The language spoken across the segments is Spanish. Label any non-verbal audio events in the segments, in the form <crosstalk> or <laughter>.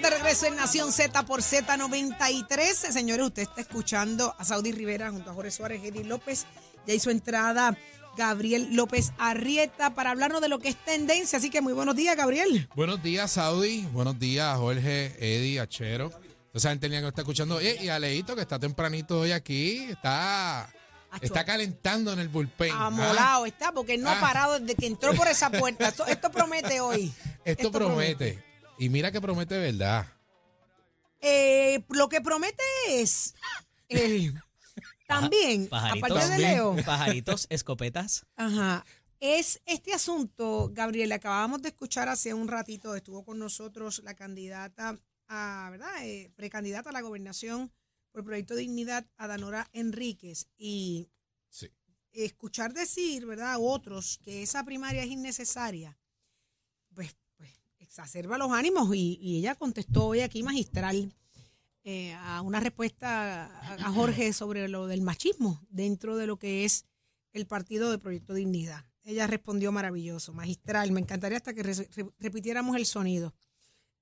Estamos de regreso en Nación Z por Z93. Señores, usted está escuchando a Saudi Rivera junto a Jorge Suárez, Eddie López. Ya hizo entrada Gabriel López Arrieta para hablarnos de lo que es tendencia. Así que muy buenos días, Gabriel. Buenos días, Saudi. Buenos días, Jorge, Eddie, Achero. Esa gente que nos está escuchando. Y a Leito, que está tempranito hoy aquí. Está, está calentando en el bullpen. ¿ah? Amolado está, porque no ha Ah. parado desde que entró por esa puerta. <laughs> Esto, esto promete hoy. Esto, promete. Y mira que promete verdad. Eh, lo que promete es eh, <laughs> también, Pajaritos. aparte de Leo, Pajaritos, escopetas. Ajá. Es este asunto, Gabriel, acabábamos de escuchar hace un ratito, estuvo con nosotros la candidata a, ¿verdad? Eh, precandidata a la gobernación por el Proyecto Dignidad, Adanora Enríquez, y Sí. escuchar decir, ¿verdad?, a otros que esa primaria es innecesaria, pues exacerba los ánimos y, ella contestó hoy aquí magistral eh, a una respuesta a, Jorge sobre lo del machismo dentro de lo que es el partido de Proyecto Dignidad. Ella respondió maravilloso, magistral. Me encantaría hasta que re- re- repitiéramos el sonido.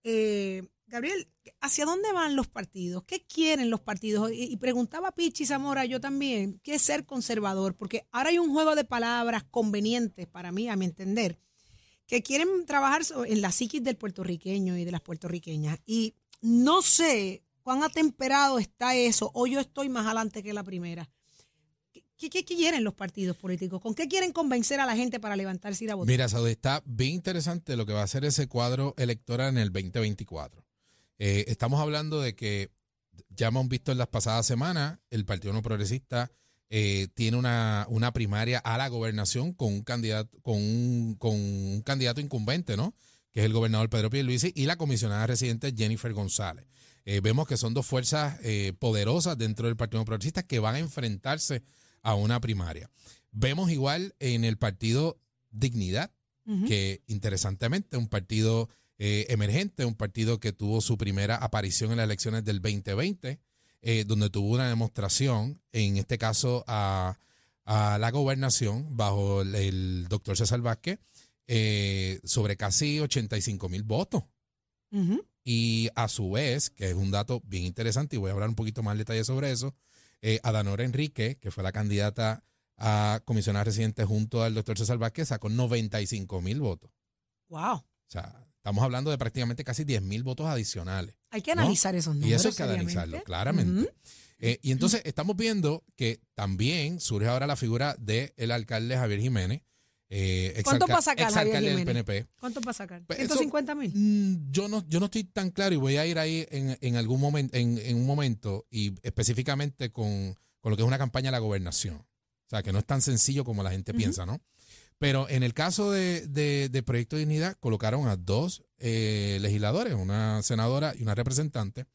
Eh, Gabriel, ¿hacia dónde van los partidos? ¿Qué quieren los partidos? Y, y preguntaba Pichi Zamora, yo también, ¿qué es ser conservador? Porque ahora hay un juego de palabras convenientes para mí, a mi entender, que quieren trabajar en la psiquis del puertorriqueño y de las puertorriqueñas. Y no sé cuán atemperado está eso, o yo estoy más adelante que la primera. ¿Qué, qué- qué quieren los partidos políticos? ¿Con qué quieren convencer a la gente para levantarse y ir a votar? Mira, Saudi, está bien interesante lo que va a ser ese cuadro electoral en el 2024. Eh, estamos hablando de que ya hemos visto en las pasadas semanas, el Partido No Progresista eh, tiene una, una primaria a la gobernación con un candidato, con un, con un candidato incumbente, ¿no? Que es el gobernador Pedro Pierluisi y la comisionada residente Jennifer González. Eh, vemos que son dos fuerzas eh, poderosas dentro del Partido Progresista que van a enfrentarse a una primaria. Vemos igual en el Partido Dignidad, que interesantemente un partido eh, emergente, un partido que tuvo su primera aparición en las elecciones del 2020, eh, donde tuvo una demostración, en este caso a, a la gobernación, bajo el, el doctor César Vázquez, eh, sobre casi 85 mil votos. Y a su vez, que es un dato bien interesante, y voy a hablar un poquito más en detalle sobre eso, eh, Adanora Enrique, que fue la candidata a comisionada residente junto al doctor César Vázquez, sacó 95 mil votos. Wow. O sea, estamos hablando de prácticamente casi 10 mil votos adicionales. Hay que ¿no? analizar esos números. Y eso hay que analizarlo, claramente. Eh, y entonces estamos viendo que también surge ahora la figura del alcalde Javier Jiménez. Eh, ¿Cuánto va a sacar Javier exalcalde del Jiménez? PNP. ¿Cuánto va a sacar? Pues eso- 150 mil. Mm, Yo no, yo no estoy tan claro y voy a ir ahí en, en algún momento, en, en un momento, y específicamente con, con lo que es una campaña a la gobernación. O sea, que no es tan sencillo como la gente piensa, ¿no? Pero en el caso de, de, de Proyecto de Dignidad, colocaron a dos eh, legisladores, una senadora y una representante.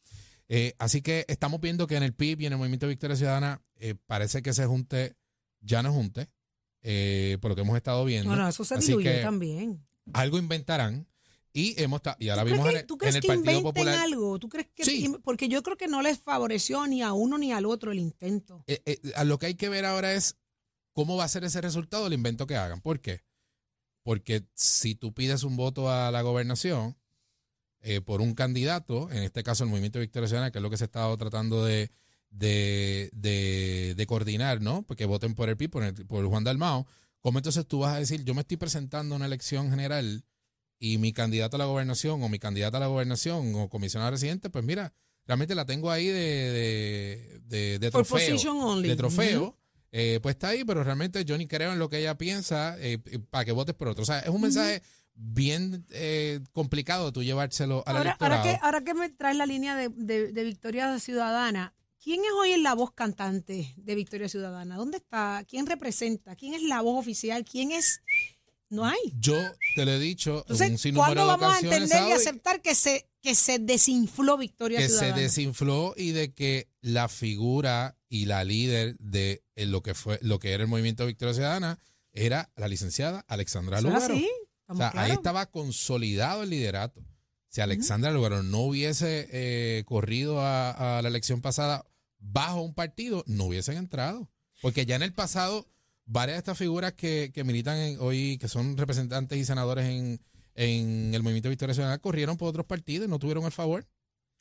Eh, así que estamos viendo que en el PIB y en el Movimiento de Victoria Ciudadana eh, parece que se junte, ya no junte, eh, por lo que hemos estado viendo. Bueno, eso se que también. algo inventarán y hemos y ahora ¿Tú vimos en el, en que Partido Popular algo? ¿Tú crees que Sí. Porque yo creo que no les favoreció ni a uno ni al otro el intento. a lo que hay que ver ahora es cómo va a ser ese resultado del invento que hagan. ¿Por qué? Porque si tú pides un voto a la gobernación eh, por un candidato, en este caso el Movimiento Victoria Ciudadana, que es lo que se ha estado tratando de, de, de- de coordinar, ¿no? Porque voten por el PIB, por, el- por Juan Dalmao. ¿Cómo entonces tú vas a decir, yo me estoy presentando a una elección general y mi candidato a la gobernación o mi candidata a la gobernación o comisionada residente, pues mira, realmente la tengo ahí de, de, de, de trofeo. only. De trofeo. Eh, pues está ahí, pero realmente yo ni creo en lo que ella piensa eh, para que votes por otro. O sea, es un mensaje bien eh, complicado tú llevárselo al Ahora, electorado. ahora que, ahora que me traes la línea de, de- de Victoria Ciudadana, ¿Quién es hoy la voz cantante de Victoria Ciudadana? ¿Dónde está? ¿Quién representa? ¿Quién es la voz oficial? ¿Quién es? No hay. Yo te lo he dicho un Entonces, sinnúmero ¿cuándo vamos a entender y aceptar que se, que se desinfló Victoria que se desinfló y de que la figura y la líder de eh, lo que fue lo que era el movimiento Victoria Ciudadana era la licenciada Alexandra ¿Eso es Lugaro. así? O sea, ahí estaba consolidado el liderato. Si Alexandra Lugaro no hubiese eh, corrido a, a la elección pasada bajo un partido, no hubiesen entrado. Porque ya en el pasado, varias de estas figuras que, que militan en- hoy, que son representantes y senadores en, en el movimiento Victoria Ciudadana, corrieron por otros partidos y no tuvieron el favor.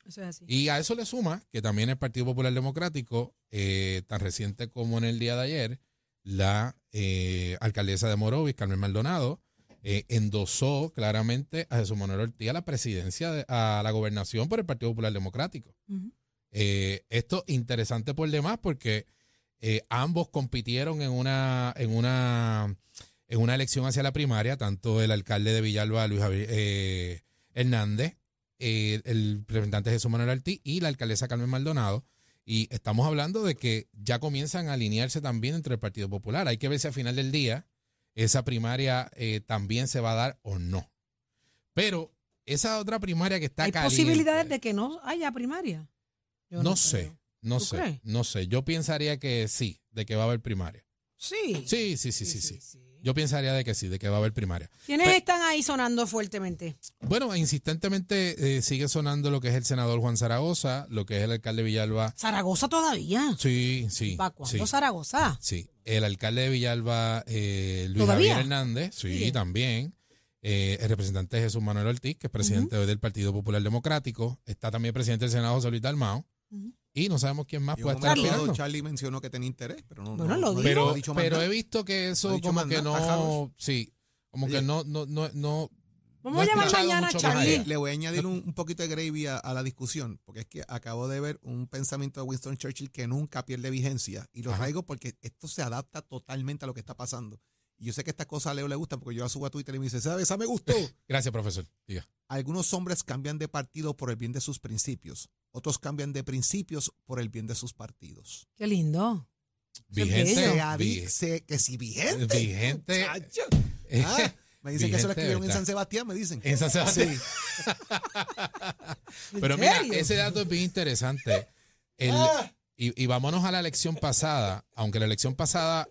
Eso es así. Y a eso le suma que también el Partido Popular Democrático, eh, tan reciente como en el día de ayer, la eh, alcaldesa de Morovis, Carmen Maldonado, eh, endosó claramente a Jesús Manuel Ortiz a la presidencia, de- a la gobernación por el Partido Popular Democrático. Ujú. Eh, esto interesante por demás porque ambos compitieron en una, en una en una elección hacia la primaria, tanto el alcalde de Villalba, Luis Javier eh, Hernández, eh, el representante Jesús Manuel Ortiz y la alcaldesa Carmen Maldonado. Y estamos hablando de que ya comienzan a alinearse también entre el Partido Popular. Hay que ver si al final del día esa primaria eh, también se va a dar o no. Pero esa otra primaria que está ¿Hay caliente, posibilidades de que no haya primaria? Yo no, sé, no ¿Tú sé, crees? no sé. Yo pensaría que sí, de que va a haber primaria. Sí. Sí, sí, sí, sí, sí. Yo pensaría de que sí, de que va a haber primaria. ¿Quiénes Pe- están ahí sonando fuertemente? Bueno, insistentemente eh, sigue sonando lo que es el senador Juan Zaragoza, lo que es el alcalde de Villalba. Zaragoza todavía. Sí, sí. ¿Para cuándo sí, Zaragoza? sí. El alcalde de Villalba, eh, Luis ¿Todavía? Javier Hernández, sí, también. Eh, el representante Jesús Manuel Ortiz, que es presidente hoy del Partido Popular Democrático. Está también el presidente del Senado, José Luis Dalmao. Y no sabemos quién más puede estar aspirando. Charlie mencionó que tenía interés, pero no, Bueno, no- lo no- dijo. no Pero, dicho pero he visto que eso como más que no, sí, como que no, no, no, no. Vamos no a llamar mañana a Charlie. Le voy a añadir un, un poquito de gravy a, a la discusión, porque es que acabo de ver un pensamiento de Winston Churchill que nunca pierde vigencia, y lo Ajá. traigo porque esto se adapta totalmente a lo que está pasando. Y yo sé que estas cosas a Leo le gustan, porque yo la subo a Twitter y me dice, ¿sabes? Esa me gustó. <laughs> Gracias, profesor. Diga. Algunos hombres cambian de partido por el bien de sus principios, otros cambian de principios por el bien de sus partidos. Qué lindo. Vigente. Se se- que si vigente. Vigente. muchacho. Ah, me dicen que eso lo escribieron en. San Sebastián, me dicen. En San Sebastián. Sí. <laughs> Pero ¿En mira, ese dato es bien interesante. El- Ah. y, y vámonos a la elección pasada, aunque la elección pasada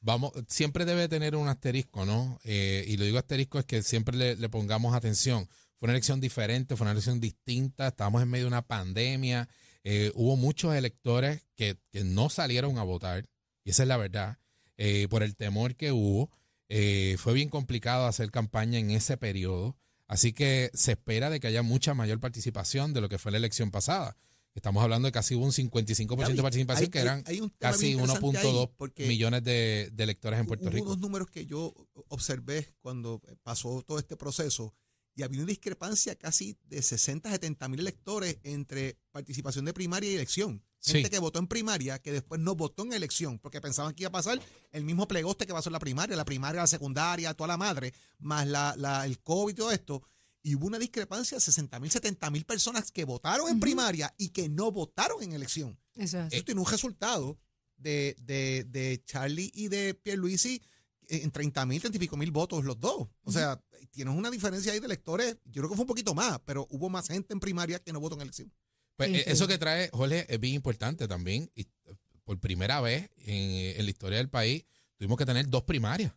vamos, siempre debe tener un asterisco, ¿no? Eh, y lo digo asterisco es que siempre le, le pongamos atención. Fue una elección diferente, fue una elección distinta, estábamos en medio de una pandemia, eh, hubo muchos electores que, que no salieron a votar, y esa es la verdad, eh, por el temor que hubo. Eh, fue bien complicado hacer campaña en ese periodo, así que se espera de que haya mucha mayor participación de lo que fue la elección pasada. Estamos hablando de casi un 55% de participación, Hay- que hay- eran hay un tema casi bien interesante ahí, 1.2 porque millones de, de electores en Puerto hubo Rico. unos números que yo observé cuando pasó todo este proceso y había una discrepancia casi de 60 a 70 mil electores entre participación de primaria y elección. Gente Sí. que votó en primaria que después no votó en elección porque pensaban que iba a pasar el mismo plegoste que pasó en la primaria, la primaria, la secundaria, toda la madre, más la, la- el COVID y todo esto. Y hubo una discrepancia de 60 mil, 70 mil personas que votaron en primaria y que no votaron en elección. Eso es así. Eso tiene un resultado de, de, de Charlie y de Pierluisi en 30 mil, 30 y pico mil votos los dos. O sea, tienes una diferencia ahí de electores. Yo creo que fue un poquito más, pero hubo más gente en primaria que no votó en elección. Pues, Sí, eh, sí. Eso que trae Jorge es bien importante también. Y eh, por primera vez en, en la historia del país tuvimos que tener dos primarias.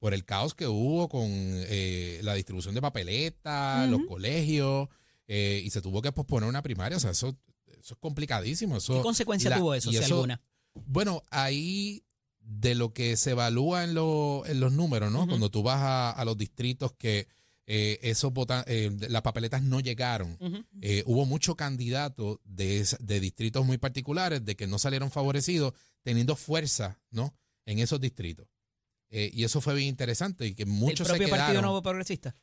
Por el caos que hubo con eh, la distribución de papeletas, los colegios, eh, y se tuvo que posponer una primaria. O sea, eso, eso es complicadísimo. Eso, ¿Qué consecuencia la- tuvo eso, si eso- alguna? Bueno, ahí de lo que se evalúa en, lo- en los números, ¿no? Cuando tú vas a, a los distritos que eh, esos eh, las papeletas no llegaron, eh, hubo muchos candidatos de, de distritos muy particulares de que no salieron favorecidos teniendo fuerza, ¿no? En esos distritos. Eh, y eso fue bien interesante y que ¿El muchos se propio Partido quedaron. Nuevo Progresista?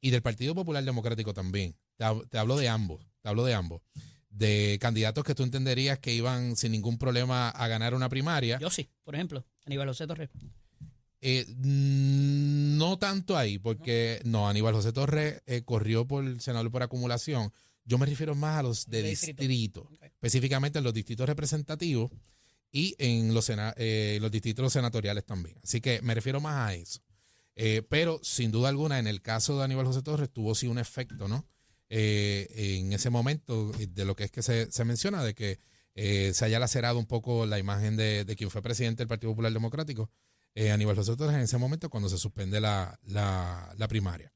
Y del Partido Popular Democrático también. Te hablo de ambos, te hablo de ambos. De candidatos que tú entenderías que iban sin ningún problema a ganar una primaria. Yo sí, por ejemplo, Aníbal José Torres. Eh, no tanto ahí, porque no, Aníbal José Torres eh, corrió por el senador por acumulación. Yo me refiero más a los de De distrito. específicamente en los distritos representativos y en los, eh, los distritos senatoriales también. Así que me refiero más a eso. Eh, pero sin duda alguna, en el caso de Aníbal José Torres, tuvo sí un efecto, ¿no? Eh, en ese momento, eh, de lo que es que se, se menciona, de que eh, se haya lacerado un poco la imagen de, de quien fue presidente del Partido Popular Democrático, eh, Aníbal José Torres, en ese momento cuando se suspende la, la, primaria.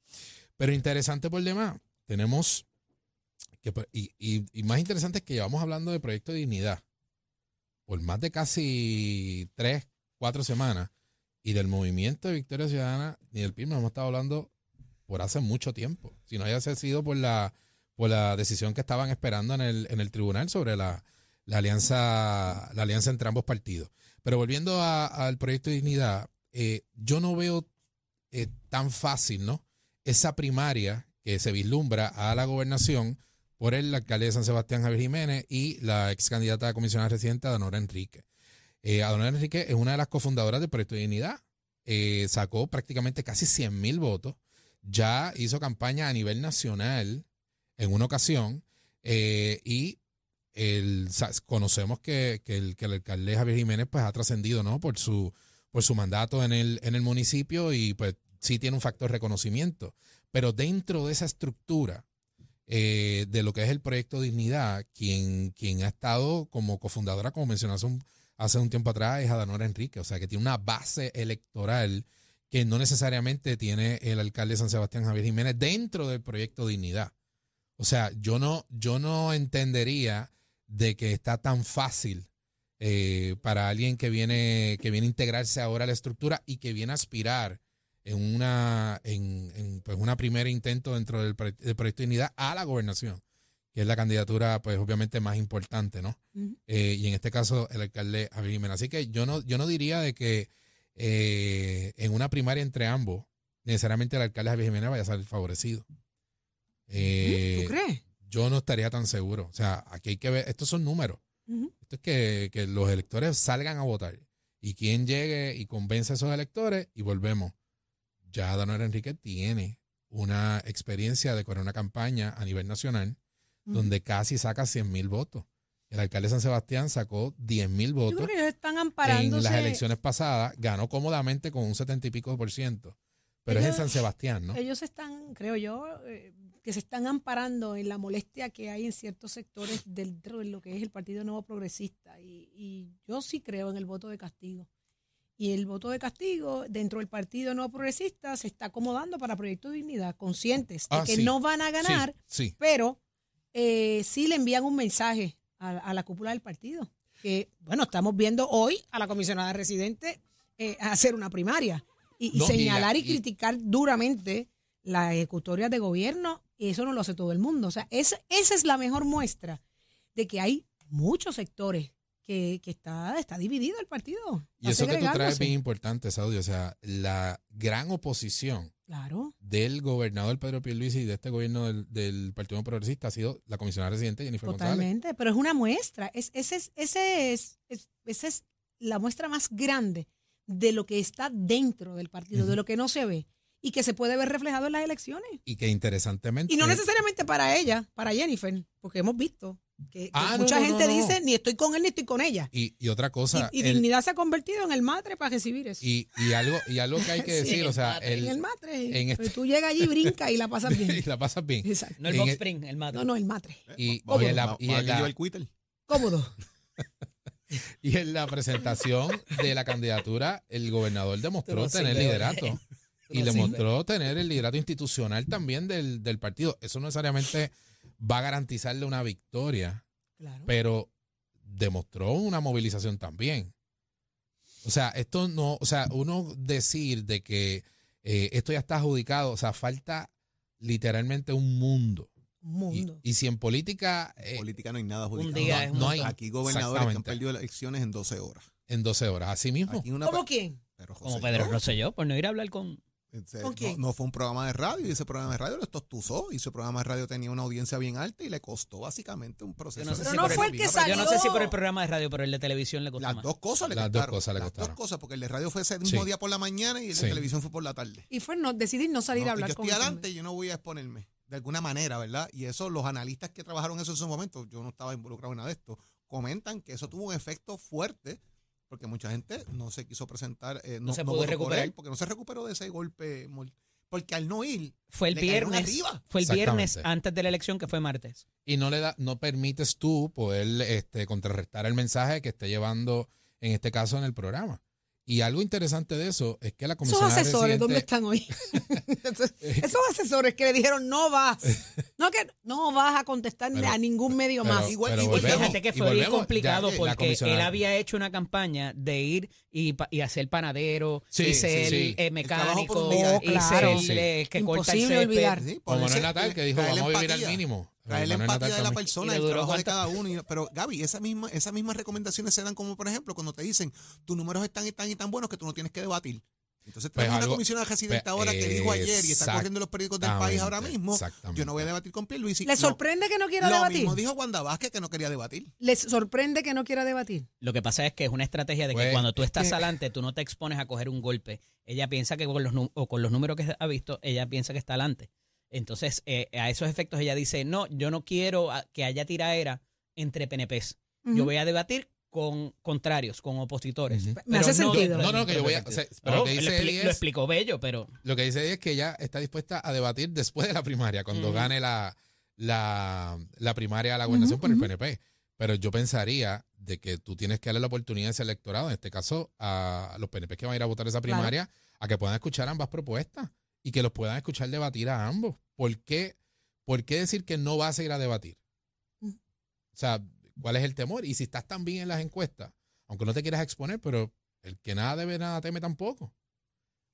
Pero interesante por demás, tenemos, que, por- y, y- y más interesante es que llevamos hablando de Proyecto de Dignidad por más de casi tres, cuatro semanas, y del movimiento de Victoria Ciudadana ni del PIB hemos estado hablando por hace mucho tiempo. Si no haya sido por la, por la decisión que estaban esperando en el, en el tribunal sobre la, la alianza, la alianza entre ambos partidos. Pero volviendo al proyecto de dignidad, eh, yo no veo eh, tan fácil, ¿no? Esa primaria que se vislumbra a la gobernación por el alcalde de San Sebastián, Javier Jiménez, y la ex candidata a comisionada residente, Danora Enrique. Eh, Adonai Enrique es una de las cofundadoras del Proyecto de Dignidad. Eh, sacó prácticamente casi 100 mil votos. Ya hizo campaña a nivel nacional en una ocasión. eh, y el, conocemos que, que el, que el alcalde Javier Jiménez pues, ha trascendido ¿no? por, su, por su mandato en el, en el municipio y pues sí tiene un factor de reconocimiento. Pero dentro de esa estructura eh, de lo que es el proyecto Dignidad, quien, quien ha estado como cofundadora, como un, hace un tiempo atrás, es Adanora Enrique. O sea, que tiene una base electoral que no necesariamente tiene el alcalde de San Sebastián Javier Jiménez dentro del proyecto Dignidad. O sea, yo no, yo no entendería de que está tan fácil eh, para alguien que viene, que viene a integrarse ahora a la estructura y que viene a aspirar en una, en, en, pues una primer intento dentro del, proye- del proyecto de Dignidad a la gobernación, que es la candidatura, pues obviamente más importante, ¿no? Eh, y en este caso el alcalde Javier Jiménez. Así que yo no, yo no diría de que eh, en una primaria entre ambos, necesariamente el alcalde Javier Jiménez vaya a salir favorecido. Eh, ¿Tú crees? yo no estaría tan seguro. O sea, aquí hay que ver, estos son números. Esto es que, que los electores salgan a votar. Y quien llegue y convence a esos electores y volvemos. Ya Danora Enrique tiene una experiencia de correr una campaña a nivel nacional donde casi saca 100 mil votos. El alcalde de San Sebastián sacó 10 mil Yo votos creo que ellos están en amparándose. las elecciones pasadas, ganó cómodamente con un 70 y pico por ciento. Pero es en San Sebastián, ¿no? Ellos están, creo yo, eh, que se están amparando en la molestia que hay en ciertos sectores dentro de lo que es el Partido Nuevo Progresista. Y, y yo sí creo en el voto de castigo. Y el voto de castigo dentro del Partido Nuevo Progresista se está acomodando para Proyecto de Dignidad, conscientes de Ah, que sí. no van a ganar, Sí, sí. pero eh, sí le envían un mensaje a, a la cúpula del partido. Que, bueno, estamos viendo hoy a la comisionada residente eh, hacer una primaria y, y No, y la- señalar y, criticar duramente la ejecutoria de gobierno. Y eso no lo hace todo el mundo. O sea, esa, esa es la mejor muestra de que hay muchos sectores que, que está, está dividido el partido. Y eso que tú traes es bien importante, Saudi. O sea, la gran oposición Claro. del gobernador Pedro Pierluisi y de este gobierno del, del Partido Progresista ha sido la comisionada residente Jennifer González. Totalmente, pero es una muestra. Es, ese es, ese es, es- esa es la muestra más grande de lo que está dentro del partido, de lo que no se ve y que se puede ver reflejado en las elecciones. Y que interesantemente. Y no necesariamente para ella, para Jennifer, porque hemos visto que, que Ah, no, mucha no, gente no, no. dice ni estoy con él ni estoy con ella. Y, y otra cosa. y y el- dignidad se ha convertido en el matre para recibir eso. y, y algo, y algo que hay que <laughs> Sí, decir, o sea, en el el, matre. en Pero este- tú llegas allí, brincas y la pasas bien. <laughs> y la pasas bien. Exacto. No el En box el- spring, el mate. No, no, el matre. Y, la, la- llevar el. Cómodo. <laughs> y en la presentación de la candidatura, el gobernador demostró tener liderato. Y demostró tener el liderato institucional también del, del partido. Eso no necesariamente va a garantizarle una victoria, Claro. pero demostró una movilización también. O sea, esto no, o sea, uno decir de que eh, esto ya está adjudicado, o sea, falta literalmente un mundo. Y, mundo. y si en política En eh, política no hay nada Un adjudicado. día no, un no hay. Aquí gobernadores que han perdido elecciones en 12 horas. en 12 horas, así mismo. Aquí una ¿Cómo quién? pero Como José, Pedro no, Rosselló, por no ir a hablar con... ese- ¿Con no- quién? No, fue un programa de radio y ese programa de radio lo estostuzó y ese programa de radio tenía una audiencia bien alta y le costó básicamente un proceso. Yo no sé de si no por fue el que Vino, salió. Yo no sé si por el programa de radio, pero el de televisión le costó Las más. dos cosas le Las dos costaron. cosas le Las costaron. dos cosas, porque el de radio fue ese mismo Sí. día por la mañana y el Sí. de televisión fue por la tarde. Y fue no, decidir no salir No, a hablar yo con estoy adelante y yo no voy a exponerme. de alguna manera, ¿verdad? Y eso, los analistas que trabajaron eso en su momento, yo no estaba involucrado en nada de esto, comentan que eso tuvo un efecto fuerte porque mucha gente no se quiso presentar, eh, no, se no pudo votó por recuperar. él, porque no se recuperó de ese golpe, porque al no ir, Fue el le viernes. arriba. Fue el viernes antes de la elección, que fue martes. Y no le da, no permites tú poder este, contrarrestar el mensaje que esté llevando, en este caso, en el programa. Y algo interesante de eso es que la Esos comisionada asesores, ¿dónde están hoy? <laughs> Esos- Esos asesores que le dijeron, no vas. No, que no vas a contestar Pero- a ningún medio pero- más. Igual- pero igual- volvemos, Fíjate que fue bien complicado ya porque él había hecho una campaña de ir y, pa- y hacer panadero, Sí, y sí, ser sí. eh, El trabajo por mecánico, día. Y claro. ser eh, que corta el Imposible césped. olvidar. Sí, Como ponerse- Manuel Natal, que dijo, vamos a vivir al mínimo. Traer la empatía de la persona, Y el le trabajo de cada uno. y- pero Gaby, esa misma, esas mismas recomendaciones se dan como, por ejemplo, cuando te dicen, tus números están y tan y tan buenos que tú no tienes que debatir. Entonces Pues tenemos una comisionada residente pues, ahora que dijo ayer y está corriendo los periódicos del país ahora mismo, yo no voy a debatir con Pierluisi. ¿Le No, sorprende que no quiera Lo debatir? mismo dijo Wanda Vázquez que no quería debatir. ¿Les sorprende que no quiera debatir? Lo que pasa es que es una estrategia de que Pues, cuando tú estás que- adelante, tú no te expones a coger un golpe. Ella piensa que con los, o con los números que ha visto, ella piensa que está adelante. Entonces, eh, a esos efectos, ella dice, no, yo no quiero a- que haya tiraera entre PNPs. Yo voy a debatir con contrarios, con opositores. Me Pero hace no sentido. dentro No, no, que yo voy a- partido. o sea, pero lo que lo dice lo es- explicó Bello, pero Lo que dice ella es que ella está dispuesta a debatir después de la primaria, cuando gane la, la, la primaria a la gobernación por el. PNP. Pero yo pensaría de que tú tienes que darle la oportunidad a ese electorado, en este caso a los PNP que van a ir a votar esa Claro. primaria, a que puedan escuchar ambas propuestas y que los puedan escuchar debatir a ambos. ¿Por qué, por qué decir que no vas a ir a debatir? Mm. O sea, ¿cuál es el temor? Y si estás tan bien en las encuestas, aunque no te quieras exponer, pero el que nada debe, nada teme tampoco.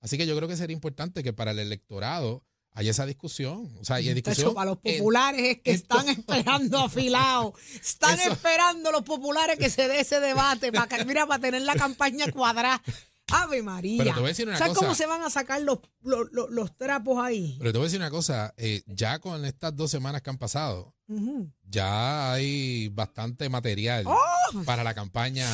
Así que yo creo que sería importante que para el electorado haya esa discusión. O sea, y Tacho, discusión. para los populares es que están esperando afilados. Están <laughs> Eso- esperando los populares que se dé ese debate para, que- mira, para tener la campaña cuadrada. Ave María. Pero te voy a decir una ¿Sabes cosa. cómo se van a sacar los, los, los- los trapos ahí? Pero te voy a decir una cosa, eh, ya con estas dos semanas que han pasado, ya hay bastante material ¡Oh! para la campaña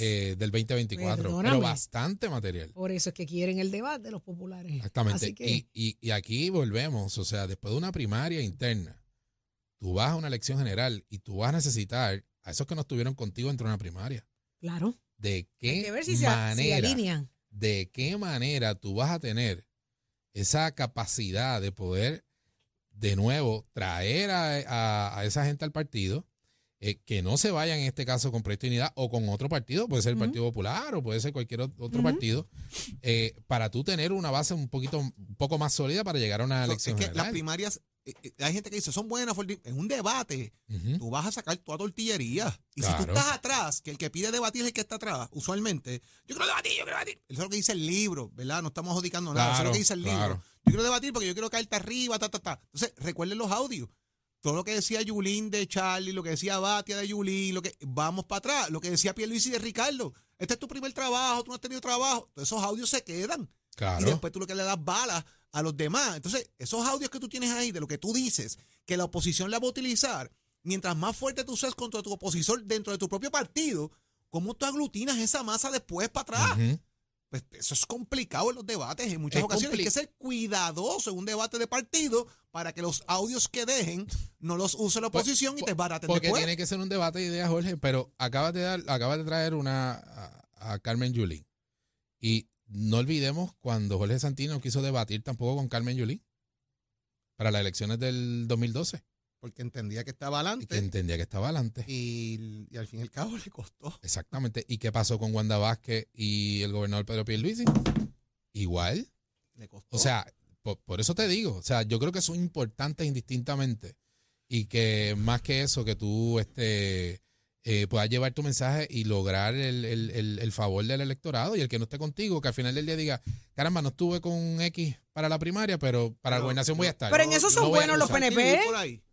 eh, del 2024. Perdóname. Pero bastante material. Por eso es que quieren el debate los populares. Exactamente. Que, Y, y, y aquí volvemos, o sea, después de una primaria interna, tú vas a una elección general y tú vas a necesitar a esos que no estuvieron contigo dentro de una primaria. claro, ¿De hay qué que ver si se, a- si manera? alinean. de qué manera tú vas a tener esa capacidad de poder de nuevo traer a, a- a esa gente al partido, eh, que no se vayan en este caso con Proyecto de Unidad o con otro partido, puede ser el. Partido Popular o puede ser cualquier ot- otro partido, eh, para tú tener una base un poquito un poco más sólida para llegar a una So, elección es que las general. primarias, eh, hay gente que dice, son buenas, fuertes". en un debate, tú vas a sacar toda tortillería. Y si tú estás atrás, que el que pide debatir es el que está atrás, usualmente, yo quiero debatir, yo quiero debatir. Eso es lo que dice el libro, ¿verdad? No estamos adjudicando nada, eso es lo que dice el claro. libro. Yo quiero debatir porque yo quiero caerte arriba, ta, ta, ta. Entonces, recuerden los audios. Todo lo que decía Yulín de Charlie, lo que decía Batia de Yulín, lo que vamos para atrás, lo que decía Pierluisi de Ricardo. Este es tu primer trabajo, tú no has tenido trabajo. Todos esos audios se quedan. Y Claro. después tú lo que le das balas a los demás. Entonces, esos audios que tú tienes ahí, de lo que tú dices, que la oposición la va a utilizar, mientras más fuerte tú seas contra tu opositor dentro de tu propio partido, ¿cómo tú aglutinas esa masa después para atrás? Ujú. Pues eso es complicado en los debates. En muchas Es ocasiones hay que ser cuidadoso en un debate de partido para que los audios que dejen no los use la Pues, oposición y te baraten Porque después. tiene que ser un debate de ideas, Jorge, pero acabas de dar, acabas de traer una a, a Carmen Yulín. Y no olvidemos cuando Jorge Santino quiso debatir tampoco con Carmen Yulín para las elecciones del 2012. Porque entendía que estaba Y que adelante entendía que estaba adelante. y, y al fin y al cabo <laughs> le costó. Exactamente. ¿Y qué pasó con Wanda Vázquez y el gobernador Pedro Pierluisi? Igual. Le costó. O sea, por, por eso te digo, o sea, yo creo que son importantes indistintamente y que más que eso, que tú este, eh, puedas llevar tu mensaje y lograr el, el- el- el favor del electorado y el que no esté contigo, que al final del día diga, caramba, no estuve con un X para la primaria, pero para la gobernación voy a estar. Pero en eso son No buenos los. PNP.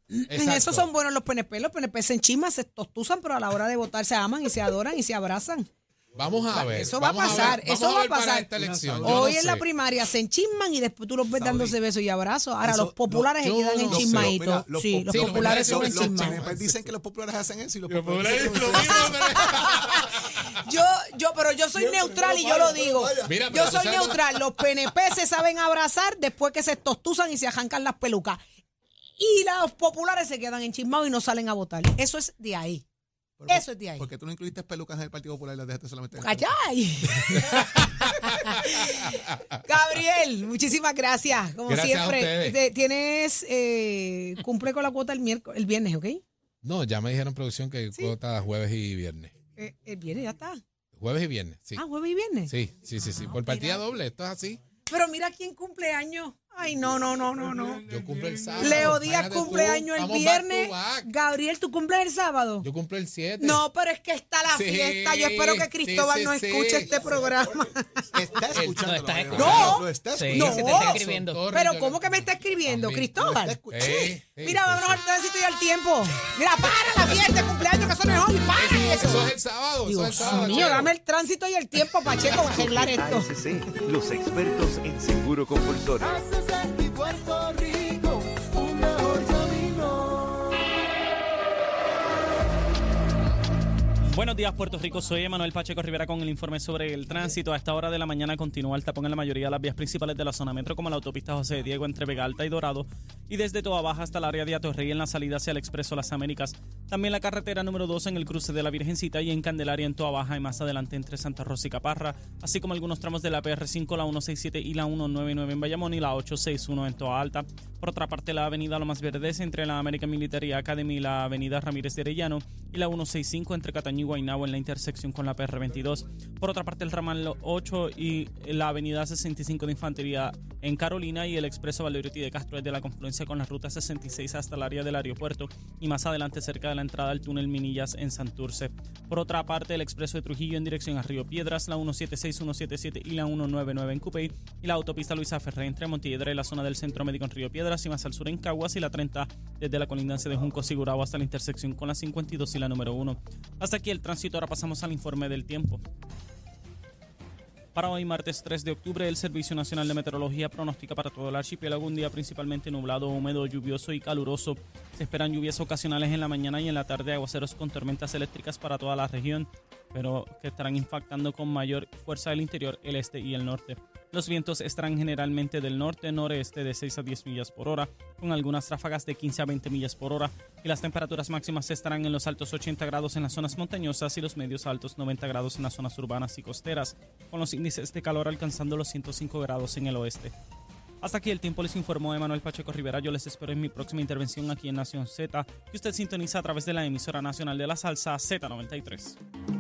En eso son buenos los PNP. Los PNP se enchisman, se tostuzan, pero a la hora de votar se aman y se adoran y se abrazan. Vamos a ver. Eso va a pasar, ver, eso va a pasar. esta elección. Hoy no en la primaria se enchisman y después tú los ves Saudi. dándose besos y abrazos. Ahora Eso, los populares no, quedan enchismaditos. Los sí, los sí, populares son enchismados. PNP dicen que los populares hacen eso y los Los populares lo <laughs> Yo, yo, pero yo soy neutral y yo lo digo. Mira, Yo soy neutral. Los PNP se saben abrazar después que se tostuzan y se arrancan las pelucas. Y los populares se quedan enchismados y no salen a votar. Eso es de ahí. Eso es de ahí. ¿Por qué tú no incluiste pelucas en el Partido Popular y las dejaste solamente ¡Callay! <laughs> Gabriel, muchísimas gracias. Como Gracias siempre, tienes, eh, cumple con la cuota el miércoles, el viernes, ¿ok? No, ya me dijeron producción que cuota jueves y viernes. Eh, el viernes ya está. Jueves y viernes, sí. Ah, jueves y viernes. Sí, sí, sí, sí. Por partida doble, esto es así. Pero mira quién cumple años. Ay, no, no, no, no, no. Yo cumplo el sábado. Leo Díaz cumpleaños el back viernes. back. Gabriel, ¿tú cumples el sábado? Yo cumplo el 7. No, pero es que está la Sí, fiesta. Yo espero que Cristóbal sí, no sí. escuche este programa. Está <laughs> escuchando. no, está escuchando. Lo está escuchando. No. está escribiendo. Pero ¿cómo que me está escribiendo. Cristóbal? Mira, vámonos al tránsito y al tiempo. Mira, para la fiesta de cumpleaños, que eso no es hoy. Para eso. Eso es el sábado. eso es el Dios sábado. mío, dame el tránsito y el tiempo, Pacheco, para arreglar esto. ASC, los expertos en seguro compulsorio. barco Buenos días, Puerto Rico. Soy Emanuel Pacheco Rivera con el informe sobre el tránsito. A esta hora de la mañana continúa el tapón en la mayoría de las vías principales de la zona metro, como la autopista José Diego entre Vega Alta y Dorado, y desde Toa Baja hasta el área de Atorrey en la salida hacia el Expreso Las Américas. También la carretera número 2 en el cruce de la Virgencita y en Candelaria en Toa Baja y más adelante entre Santa Rosa y Caparra, así como algunos tramos de la PR5, la 167 y la 199 en Bayamón y la 861 en Toa Alta. Por otra parte, la avenida Lomas Verdes entre la American Military Academy y la avenida Ramírez de Arellano y la 165 entre Cataño Guaynabo en la intersección con la PR22. Por otra parte, el ramal 8 y la avenida 65 de Infantería en Carolina y el expreso Valerotti de Castro desde la confluencia con la ruta 66 hasta el área del aeropuerto y más adelante cerca de la entrada al túnel Minillas en Santurce. Por otra parte, el expreso de Trujillo en dirección a Río Piedras, la 176, 177 y la 199 en Cupey y la autopista Luisa Ferré entre Montelledra y la zona del Centro Médico en Río Piedras y más al sur en Caguas y la 30 desde la colindancia de Junco Sigurao hasta la intersección con la 52 y la número 1. Hasta aquí el tránsito, ahora pasamos al informe del tiempo. Para hoy, martes 3 de octubre, el Servicio Nacional de Meteorología pronostica para todo el archipiélago un día principalmente nublado, húmedo, lluvioso y caluroso. Se esperan lluvias ocasionales en la mañana y en la tarde, aguaceros con tormentas eléctricas para toda la región, pero que estarán impactando con mayor fuerza el interior, el este y el norte. Los vientos estarán generalmente del norte-noreste de 6 a 10 millas por hora, con algunas ráfagas de 15 a 20 millas por hora, y las temperaturas máximas estarán en los altos 80 grados en las zonas montañosas y los medios altos 90 grados en las zonas urbanas y costeras, con los índices de calor alcanzando los 105 grados en el oeste. Hasta aquí el tiempo les informó Emanuel Pacheco Rivera. Yo les espero en mi próxima intervención aquí en Nación Z, que usted sintoniza a través de la emisora nacional de la salsa Z93.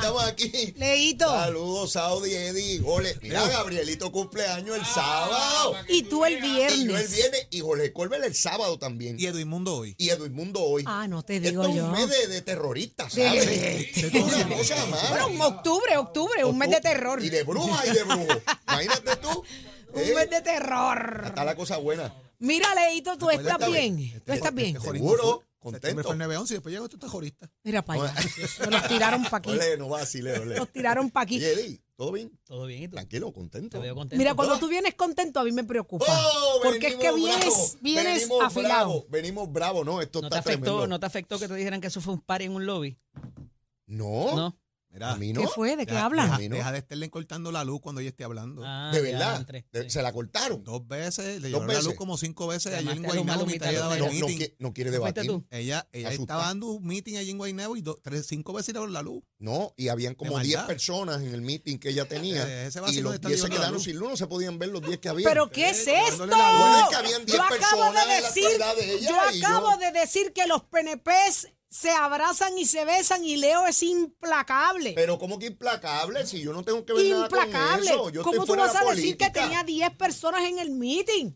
Estamos aquí. Leito. Saludos, Saudi, Eddie. Ole, mira, Gabrielito cumpleaños el sábado. Y tú el Y yo el viernes. viernes y Jorge Colbert el sábado también. Y Edwin Mundo hoy. Y Edmundo hoy. Ah, no te Esto digo es yo. un mes de, de terroristas, De- ¿sabes? de- una cosa más. Bueno, un octubre, octubre, un mes de terror. Y de bruja y de brujo. Imagínate tú. <laughs> Un eh, mes de terror. Está la cosa buena. Mira, Leito, tú estás bien. Este- Tú estás bien. este jorismo Seguro, contento. septiembre fue el 9 y después llegó este terrorista. Mira para allá. Me los tiraron para aquí. Ole, no vacile, ole. Los tiraron para aquí. Y Eddie, ¿todo bien? Todo bien, ¿y tú? Tranquilo, Te contento. veo contento. Mira, cuando tú vienes contento, a mí me preocupa. Oh, porque es que vienes, vienes venimos afilado. venimos bravos, no, esto ¿No te, está afectó, tremendo. ¿No te afectó que te dijeran que eso fue un party en un lobby? No, No. Mira, a mí no. ¿Qué fue? ¿De qué deja, hablan? Deja, no. de estarle cortando la luz cuando ella esté hablando. Ah, De verdad, diantre. de- Sí. se la cortaron. Dos veces, le llevaron la luz veces. como cinco veces ayer en Guaynabo No, no, quiere ¿Fuiste debatir. tú? Ella, estaba dando un meeting allí en Guaynabo y dos, tres, cinco veces le dieron la luz. No, y habían como ¿De 10 maldad? personas en el meeting que ella tenía. Eh, ese y los 10 se quedaron luz. sin luz, no se podían ver los 10 que había. ¿Pero qué es esto? dándole la luz. Bueno, es que habían 10 yo acabo de decir que los PNPs se abrazan y se besan y Leo es implacable. Pero como que implacable, si yo no tengo que ver nada con implacable. eso. Yo ¿Cómo tú vas a decir que tenía 10 personas en el meeting?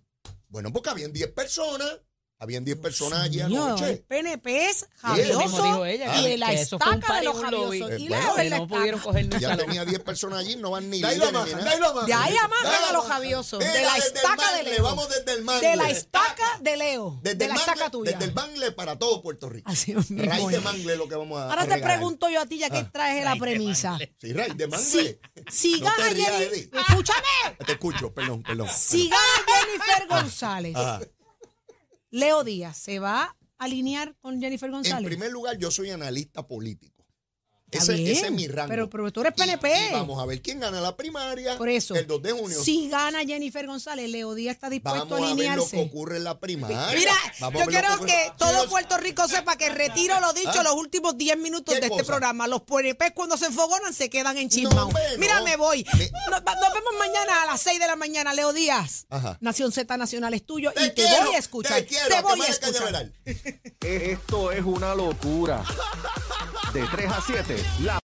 Bueno, porque habían 10 personas. Habían 10 personas allí anoche. PNP es Eso javioso y de la estaca de los javiosos. Y Leo bueno, es Que la no pudieron coger ni Ya tenía 10 personas allí, no van ni. De ahí amarran a los javiosos. De la el estaca de Leo. Vamos desde el mangle. De la estaca de Leo. De el la estaca tuya. Desde el mangle para todo Puerto Rico. Raíz de es. mangle lo que vamos a Ahora te pregunto yo a ti, ya que Ah. traje la premisa. Sí, raíz de mangle. Si, gana Eddie. escúchame, Te escucho, perdón, perdón. si gana Jennifer González. Leo Díaz se va alinear con Jennifer En González? primer lugar, yo soy analista político. Ese, ese es mi rango. Pero, pero tú eres PNP. y vamos a ver quién gana la primaria Por eso. el 2 de junio. Si gana Jennifer González, Leo Díaz está dispuesto Vamos a a ver lo que alinearse. ocurre en la primaria. Mira, Vamos yo a ver lo quiero que todo Puerto Rico sepa que retiro lo dicho ¿Ah? los últimos 10 minutos ¿Qué de este programa. Los PNP cuando se enfogonan se quedan en chismao. Mira, no. me voy. Me- Nos, vemos mañana a las 6 de la mañana, Leo Díaz. Ajá. Nación Z Nacional es tuyo Te y te quiero, voy a escuchar. Te quiero, voy a escuchar. <laughs> Esto es una locura. De 3 a 7, la